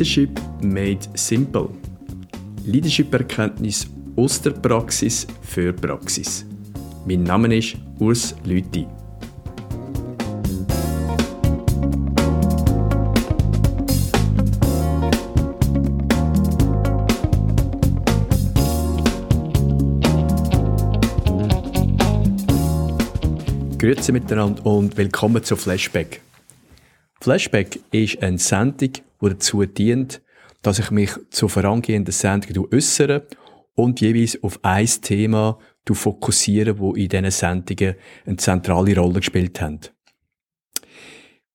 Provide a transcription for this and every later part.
Leadership made simple. Leadership-Erkenntnis aus der Praxis für Praxis. Mein Name ist Urs Lüthi. Grüezi miteinander und willkommen zu Flashback. Flashback ist eine Sendung, die dazu dient, dass ich mich zu vorangehenden Sendungen äußere und jeweils auf ein Thema fokussiere, wo in diesen Sendungen eine zentrale Rolle gespielt haben.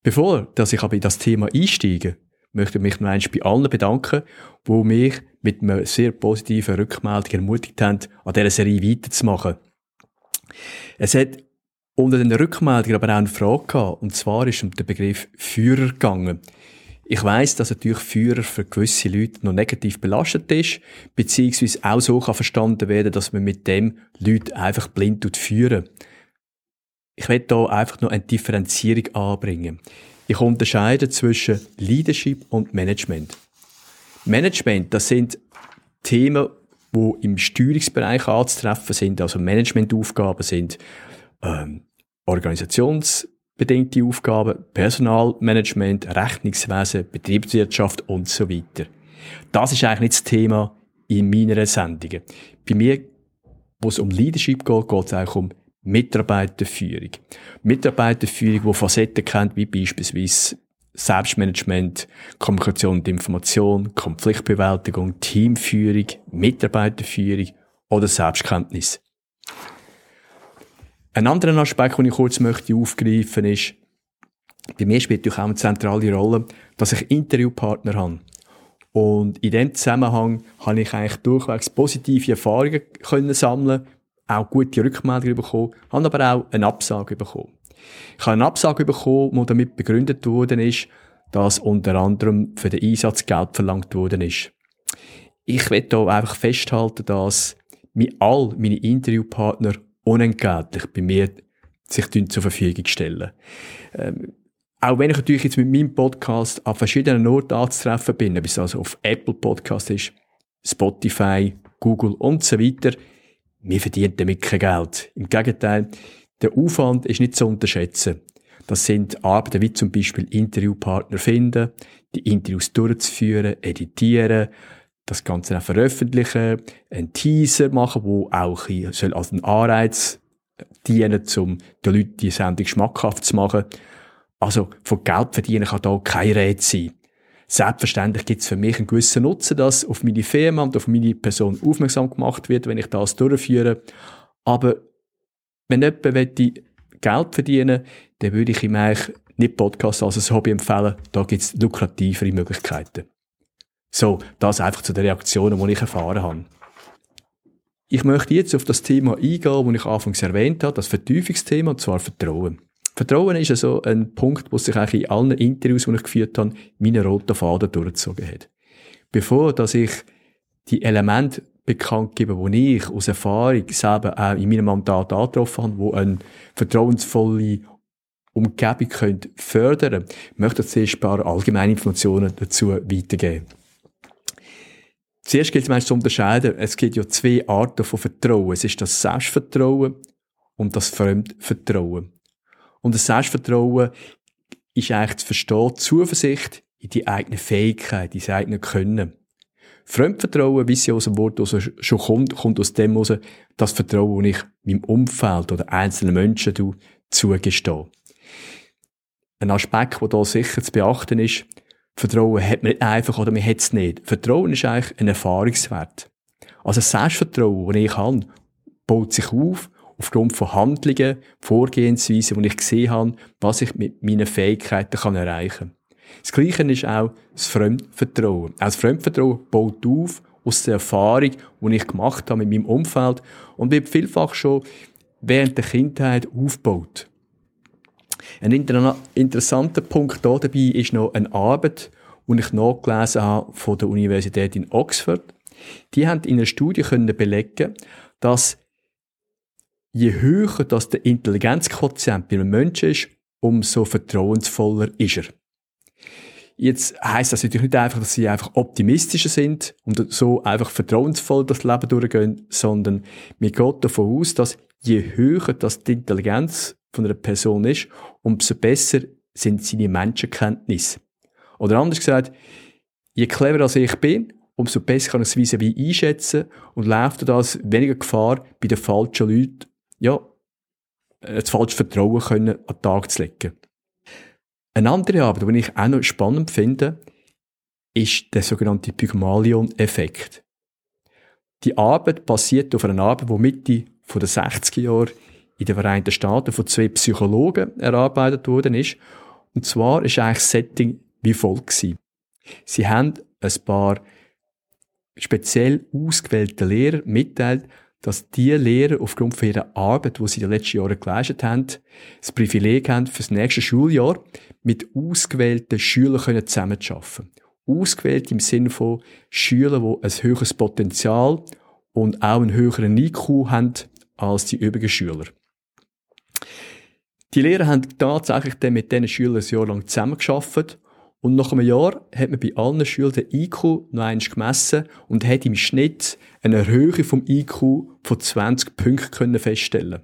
Bevor dass ich aber in das Thema einsteige, möchte ich mich noch einmal bei allen bedanken, die mich mit einer sehr positiven Rückmeldung ermutigt haben, an dieser Serie weiterzumachen. Es hat unter den Rückmeldungen aber auch eine Frage gehabt, und zwar ist um den Begriff Führer gegangen. Ich weiss, dass natürlich Führer für gewisse Leute noch negativ belastet ist, beziehungsweise auch so kann verstanden werden, dass man mit dem Leute einfach blind führen. Ich werde hier einfach noch eine Differenzierung anbringen. Ich unterscheide zwischen Leadership und Management. Management, das sind Themen, die im Steuerungsbereich anzutreffen sind, also Managementaufgaben sind ähm, organisationsbedingte Aufgaben, Personalmanagement, Rechnungswesen, Betriebswirtschaft und so weiter. Das ist eigentlich nicht das Thema in meiner Sendungen. Bei mir, wo es um Leadership geht, geht es auch um Mitarbeiterführung. Mitarbeiterführung, die Facetten kennt, wie beispielsweise Selbstmanagement, Kommunikation und Information, Konfliktbewältigung, Teamführung, Mitarbeiterführung oder Selbstkenntnis. Ein anderer Aspekt, den ich kurz möchte aufgreifen ist, bei mir spielt natürlich auch eine zentrale Rolle, dass ich Interviewpartner habe. Und in dem Zusammenhang habe ich eigentlich durchwegs positive Erfahrungen können sammeln, auch gute Rückmeldungen bekommen, habe aber auch eine Absage bekommen. Ich habe eine Absage bekommen, die damit begründet worden ist, dass unter anderem für den Einsatz Geld verlangt worden ist. Ich will hier einfach festhalten, dass all meine Interviewpartner unentgeltlich bei mir sich zur Verfügung stellen. Ähm, auch wenn ich natürlich jetzt mit meinem Podcast an verschiedenen Orten anzutreffen bin, ob es also auf Apple Podcast ist, Spotify, Google und so weiter, wir verdienen damit kein Geld. Im Gegenteil, der Aufwand ist nicht zu unterschätzen. Das sind Arbeiten wie zum Beispiel Interviewpartner finden, die Interviews durchzuführen, editieren, das Ganze auch veröffentlichen, einen Teaser machen, wo auch soll als ein Anreiz dienen, um den Leuten die Sendung schmackhaft zu machen. Also von Geld verdienen kann da kein Rede sein. Selbstverständlich gibt es für mich einen gewissen Nutzen, dass auf meine Firma und auf meine Person aufmerksam gemacht wird, wenn ich das durchführe. Aber wenn jemand Geld verdienen dann würde ich ihm eigentlich nicht Podcast als ein Hobby empfehlen. Da gibt es lukrativere Möglichkeiten. So, das einfach zu den Reaktionen, die ich erfahren habe. Ich möchte jetzt auf das Thema eingehen, das ich anfangs erwähnt habe, das Vertiefungsthema, und zwar Vertrauen. Vertrauen ist also ein Punkt, wo sich eigentlich in allen Interviews, die ich geführt habe, meine roten Faden durchgezogen hat. Bevor dass ich die Elemente bekannt gebe, die ich aus Erfahrung selber auch in meinem Mandat angetroffen habe, wo eine vertrauensvolle Umgebung fördern können, möchte ich zuerst ein paar allgemeine Informationen dazu weitergeben. Zuerst gilt es zu unterscheiden, es gibt ja zwei Arten von Vertrauen. Es ist das Selbstvertrauen und das Fremdvertrauen. Und das Selbstvertrauen ist eigentlich zu verstehen, Zuversicht in die eigene Fähigkeit, in das eigene Können. Fremdvertrauen, wie es ja aus dem Wort schon kommt, kommt aus dem heraus, das Vertrauen, das ich meinem Umfeld oder einzelnen Menschen zugestehe. Ein Aspekt, der hier sicher zu beachten ist, Vertrauen hat man nicht einfach oder man hat es nicht. Vertrauen ist eigentlich ein Erfahrungswert. Also das Selbstvertrauen, das ich habe, baut sich auf aufgrund von Handlungen, Vorgehensweisen, die ich gesehen habe, was ich mit meinen Fähigkeiten kann erreichen kann. Das Gleiche ist auch das Fremdvertrauen. Auch das Fremdvertrauen baut auf aus der Erfahrung, die ich gemacht habe mit meinem Umfeld und wird vielfach schon während der Kindheit aufgebaut. Ein inter interessanter Punkt hier dabei ist noch eine Arbeit, die ich nachgelesen habe von der Universität in Oxford. Die haben in einer Studie können belegen, dass je höher das der Intelligenzquotient bei einem Menschen ist, umso vertrauensvoller ist er. Jetzt heisst das natürlich nicht einfach, dass sie einfach optimistischer sind und so einfach vertrauensvoll das Leben durchgehen, sondern mir geht davon aus, dass je höher das die Intelligenz von einer Person ist, umso besser sind seine Menschenkenntnisse. Oder anders gesagt, je cleverer als ich bin, umso besser kann ich es vis wie einschätzen und läuft das weniger Gefahr, bei den falschen Leuten, ja, das falsche Vertrauen können an den Tag zu legen. Eine andere Arbeit, die ich auch noch spannend finde, ist der sogenannte Pygmalion-Effekt. Die Arbeit basiert auf einer Arbeit, die Mitte der 60er Jahre in den Vereinigten Staaten von zwei Psychologen erarbeitet worden ist. Und zwar ist eigentlich das Setting wie folgt gewesen. Sie haben ein paar speziell ausgewählte Lehrer mitteilt, dass die Lehrer aufgrund von ihrer Arbeit, die sie in den letzten Jahren geleistet haben, das Privileg haben, für das nächste Schuljahr mit ausgewählten Schülern zusammenzuarbeiten. Ausgewählt im Sinne von Schülern, die ein höheres Potenzial und auch einen höheren IQ haben als die übrigen Schüler. Die Lehrer haben tatsächlich dann mit diesen Schülern ein Jahr lang zusammengearbeitet und nach einem Jahr hat man bei allen Schülern den IQ noch einmal gemessen und hat im Schnitt eine Erhöhung vom IQ von 20 Punkten feststellen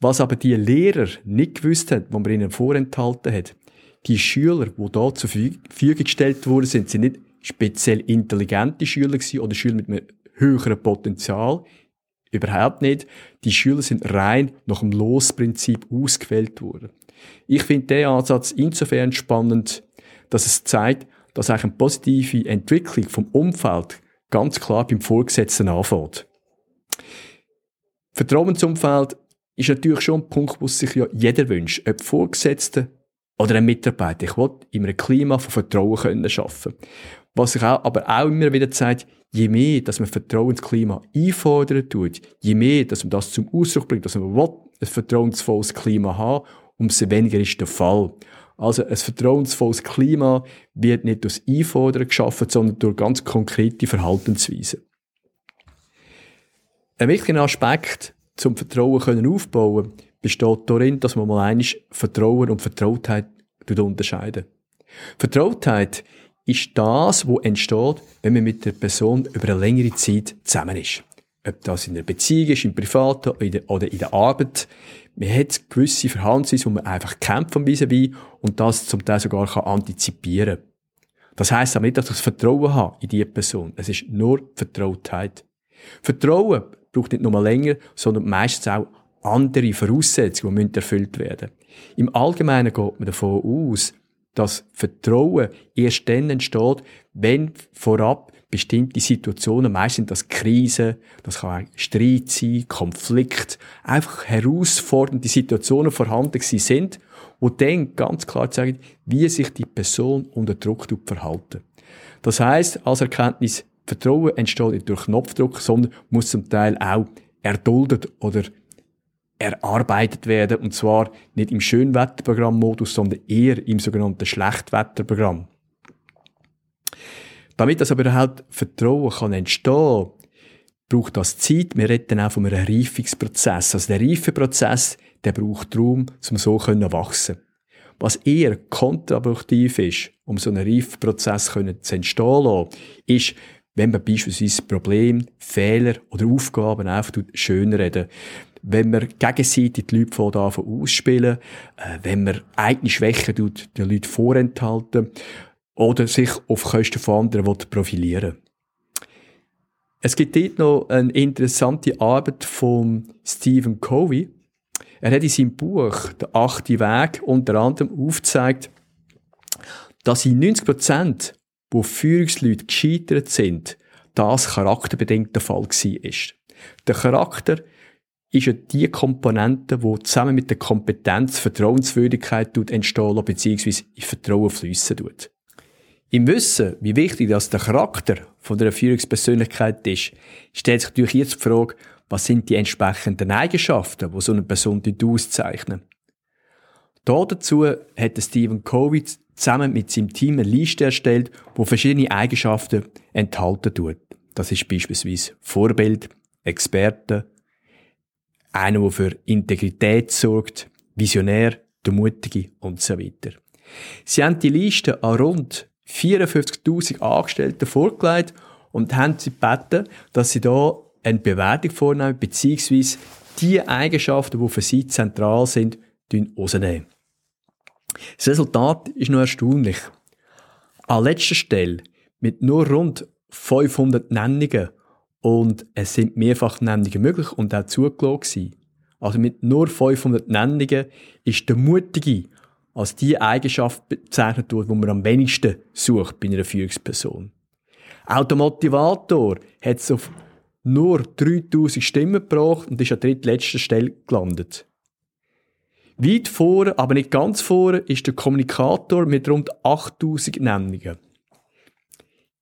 Was aber die Lehrer nicht gewusst haben, was man ihnen vorenthalten hat, die Schüler, die da zur Verfügung gestellt wurden, sind sie nicht speziell intelligente Schüler oder Schüler mit einem höheren Potenzial. Überhaupt nicht. Die Schüler sind rein nach dem Losprinzip ausgewählt worden. Ich finde den Ansatz insofern spannend, dass es zeigt, dass eigentlich eine positive Entwicklung vom Umfeld ganz klar beim Vorgesetzten anfängt. Vertrauensumfeld ist natürlich schon ein Punkt, wo sich ja jeder wünscht, ob Vorgesetzte oder ein Mitarbeiter. Ich will in einem Klima von Vertrauen können schaffen. Was sich auch, aber auch immer wieder zeigt, je mehr, dass man Vertrauensklima einfordern tut, je mehr, dass man das zum Ausdruck bringt, dass man will, ein vertrauensvolles Klima haben umso weniger ist der Fall. Also ein vertrauensvolles Klima wird nicht durch Einfordern geschaffen, sondern durch ganz konkrete Verhaltensweisen. Ein wichtiger Aspekt zum Vertrauen können aufbauen besteht darin, dass man mal einmal Vertrauen und Vertrautheit unterscheiden. Vertrautheit ist das, was entsteht, wenn man mit der Person über eine längere Zeit zusammen ist. Ob das in einer Beziehung ist, im Privaten oder in der Arbeit man hat gewisse Verhaltensweisen, die man einfach kennt vom vis à und das zum Teil sogar kann antizipieren Das heisst aber nicht, dass ich das Vertrauen habe in diese Person. Es ist nur Vertrautheit. Vertrauen braucht nicht nur länger, sondern meistens auch andere Voraussetzungen, die erfüllt werden Im Allgemeinen geht man davon aus, dass Vertrauen erst dann entsteht, wenn vorab bestimmte Situationen, meistens sind das Krisen, das kann auch Streit sein, Konflikt, einfach herausfordernde Situationen vorhanden sind, wo dann ganz klar zeigen, wie sich die Person unter Druck verhalten. Das heißt, als Erkenntnis, Vertrauen entsteht nicht durch Knopfdruck, sondern muss zum Teil auch erduldet oder erarbeitet werden, und zwar nicht im Schönwetterprogramm-Modus, sondern eher im sogenannten Schlechtwetterprogramm. Damit das aber halt Vertrauen kann entstehen, braucht das Zeit. Wir reden auch von einem Reifungsprozess. Also der Reifeprozess, der braucht Raum, um so zu wachsen. Was eher kontraproduktiv ist, um so einen Reifprozess zu entstehen lassen, ist, wenn man beispielsweise Probleme, Fehler oder Aufgaben einfach schönreden. Wenn man gegenseitig die Leute von ausspielen, äh, wenn man eigene Schwächen den Leuten vorenthalten, oder sich auf Kosten von anderen profilieren Es gibt dort noch eine interessante Arbeit von Stephen Covey. Er hat in seinem Buch «Der achte Weg» unter anderem aufgezeigt, dass in 90 Prozent, wo Führungsleute gescheitert sind, das charakterbedingt der Fall war. Der Charakter ist ja die Komponente, die zusammen mit der Kompetenz Vertrauenswürdigkeit entstehen bzw. in Vertrauen fließen tut. Im Wissen, wie wichtig das der Charakter von der Führungspersönlichkeit ist, stellt sich natürlich jetzt die Frage, was sind die entsprechenden Eigenschaften, die so eine Person auszeichnen. Da dazu hat Stephen Covey zusammen mit seinem Team eine Liste erstellt, wo verschiedene Eigenschaften enthalten tut. Das ist beispielsweise Vorbild, Experte, einer, der für Integrität sorgt, Visionär, der Mutige und so weiter. Sie haben die Liste an rund 54.000 Angestellten vorgelegt und haben sie gebeten, dass sie da eine Bewertung vornehmen, beziehungsweise die Eigenschaften, die für sie zentral sind, rausnehmen. Das Resultat ist noch erstaunlich. An letzter Stelle, mit nur rund 500 Nennungen, und es sind mehrfach Nennungen möglich und auch zugelassen Also mit nur 500 Nennungen ist der Mutige als die Eigenschaft bezeichnet wird, die man am wenigsten sucht bei einer Führungsperson. Auch der Motivator hat es auf nur 3000 Stimmen gebracht und ist an drittletzter Stelle gelandet. Weit vor, aber nicht ganz vor, ist der Kommunikator mit rund 8000 Nennungen.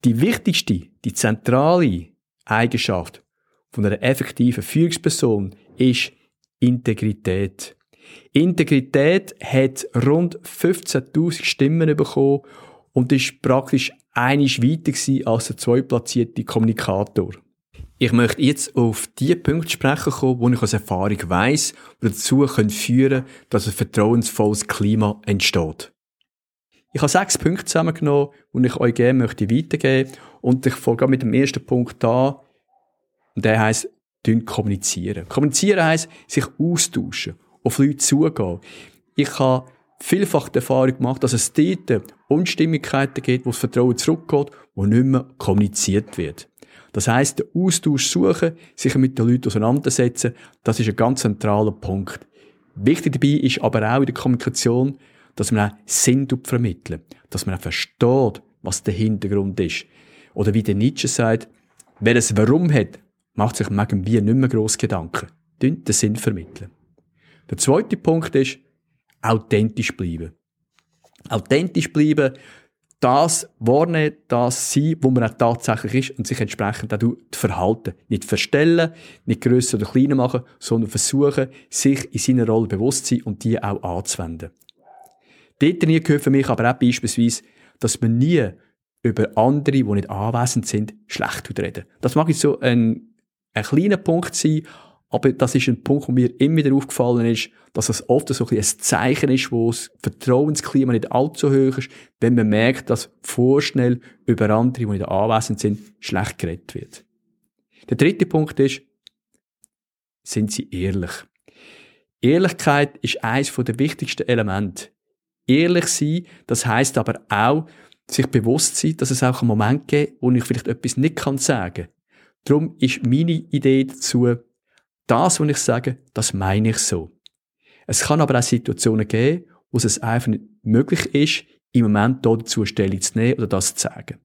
Die wichtigste, die zentrale Eigenschaft von einer effektiven Führungsperson ist Integrität. Integrität hat rund 15.000 Stimmen bekommen und ist praktisch einig weiter als der zweitplatzierte Kommunikator. Ich möchte jetzt auf die Punkte sprechen kommen, wo ich aus Erfahrung weiss, die dazu führen können, dass ein vertrauensvolles Klima entsteht. Ich habe sechs Punkte zusammengenommen, die ich euch gerne möchte weitergeben und ich fange mit dem ersten Punkt an. Und der heisst, kommunizieren. Kommunizieren heisst, sich austauschen, auf Leute zugehen. Ich habe vielfach die Erfahrung gemacht, dass es dort Unstimmigkeiten gibt, wo das Vertrauen zurückgeht, wo nicht mehr kommuniziert wird. Das heißt, den Austausch suchen, sich mit den Leuten auseinandersetzen, das ist ein ganz zentraler Punkt. Wichtig dabei ist aber auch in der Kommunikation, dass man auch Sinn vermitteln, dass man auch versteht, was der Hintergrund ist. Oder wie der Nietzsche sagt, wer es Warum hat, macht sich irgendwie nicht mehr gross Gedanken. Den Sinn vermitteln. Der zweite Punkt ist, authentisch bleiben. Authentisch bleiben das wahrnehmen, das sein, wo man auch tatsächlich ist und sich entsprechend auch verhalten. Nicht verstellen, nicht grösser oder kleiner machen, sondern versuchen, sich in seiner Rolle bewusst zu sein und die auch anzuwenden. Dort gehört für mich aber auch beispielsweise, dass man nie über andere, die nicht anwesend sind, schlecht reden. Das mag jetzt so ein, ein kleiner Punkt sein, aber das ist ein Punkt, wo mir immer wieder aufgefallen ist, dass es oft so ein, ein Zeichen ist, wo das Vertrauensklima nicht allzu hoch ist, wenn man merkt, dass vorschnell über andere, die nicht anwesend sind, schlecht geredet wird. Der dritte Punkt ist, sind sie ehrlich? Ehrlichkeit ist eines der wichtigsten Elemente. Ehrlich sein, das heißt aber auch, sich bewusst sein, dass es auch einen Moment gibt, wo ich vielleicht etwas nicht sagen kann. Darum ist meine Idee dazu, das, was ich sage, das meine ich so. Es kann aber auch Situationen geben, wo es einfach nicht möglich ist, im Moment dazu Stellung zu nehmen oder das zu sagen.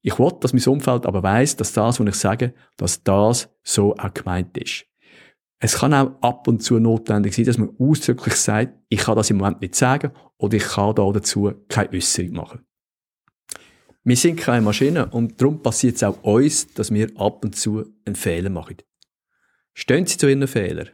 Ich will, dass mein Umfeld aber weiß, dass das, was ich sage, dass das so auch gemeint ist. Es kann auch ab und zu notwendig sein, dass man ausdrücklich sagt, ich kann das im Moment nicht sagen oder ich kann da dazu keine Äußerung machen. Wir sind keine Maschine und darum passiert es auch uns, dass wir ab und zu einen Fehler machen. Stehen Sie zu Ihren Fehlern.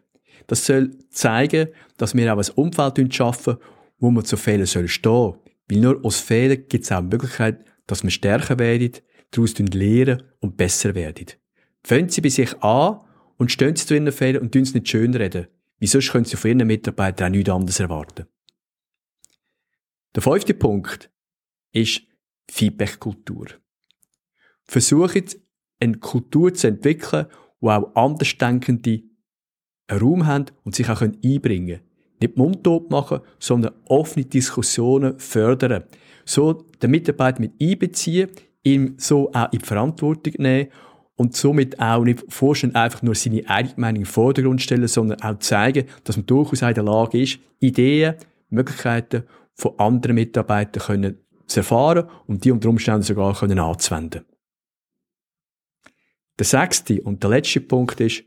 Das soll zeigen, dass wir auch ein Umfeld schaffen, wo man zu Fehlern stehen soll. Weil nur aus Fehlern gibt es auch die Möglichkeit, dass man stärker werdet, daraus lernen und besser werdet. Fangen Sie bei sich an und stehen Sie zu Ihren Fehlern und tun es nicht schönreden. Wie sonst können Sie von Ihren Mitarbeitern auch nichts anderes erwarten. Der fünfte Punkt ist Feedback-Kultur. Versuchen, eine Kultur zu entwickeln, wo auch Andersdenkende einen Raum haben und sich auch einbringen können. Nicht mundtot machen, sondern offene Diskussionen fördern. So den Mitarbeiter mit einbeziehen, ihm so auch in die Verantwortung nehmen und somit auch nicht vorstellen, einfach nur seine eigene Meinung im Vordergrund stellen, sondern auch zeigen, dass man durchaus in der Lage ist, Ideen, Möglichkeiten von anderen Mitarbeitern können zu erfahren und die unter Umständen sogar können anzuwenden. Der sechste und der letzte Punkt ist,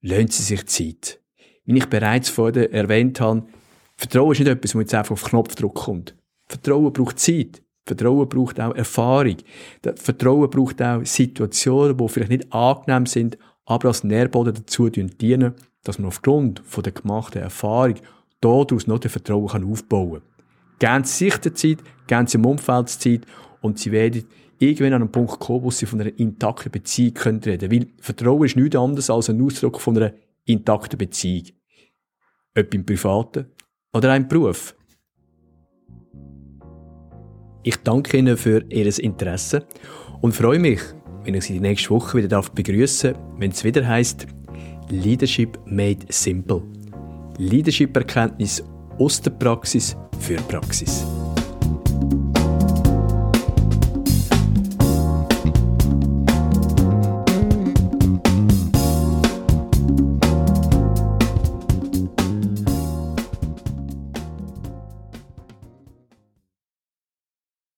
lassen Sie sich Zeit. Wie ich bereits vorher erwähnt habe, Vertrauen ist nicht etwas, das jetzt einfach auf Knopfdruck kommt. Vertrauen braucht Zeit. Vertrauen braucht auch Erfahrung. Vertrauen braucht auch Situationen, die vielleicht nicht angenehm sind, aber als Nährboden dazu dienen, dass man aufgrund von der gemachten Erfahrung daraus noch das Vertrauen aufbauen kann. Geben Sie sich die Zeit, geben Sie im Umfeld Zeit und Sie werden irgendwann an einen Punkt kommen, wo sie von einer intakten Beziehung reden können. Weil Vertrauen ist nichts anderes als ein Ausdruck von einer intakten Beziehung. Ob im Privaten oder im Beruf. Ich danke Ihnen für Ihr Interesse und freue mich, wenn ich Sie die nächste Woche wieder begrüßen wenn es wieder heißt Leadership Made Simple. Leadership-Erkenntnis aus der Praxis für Praxis.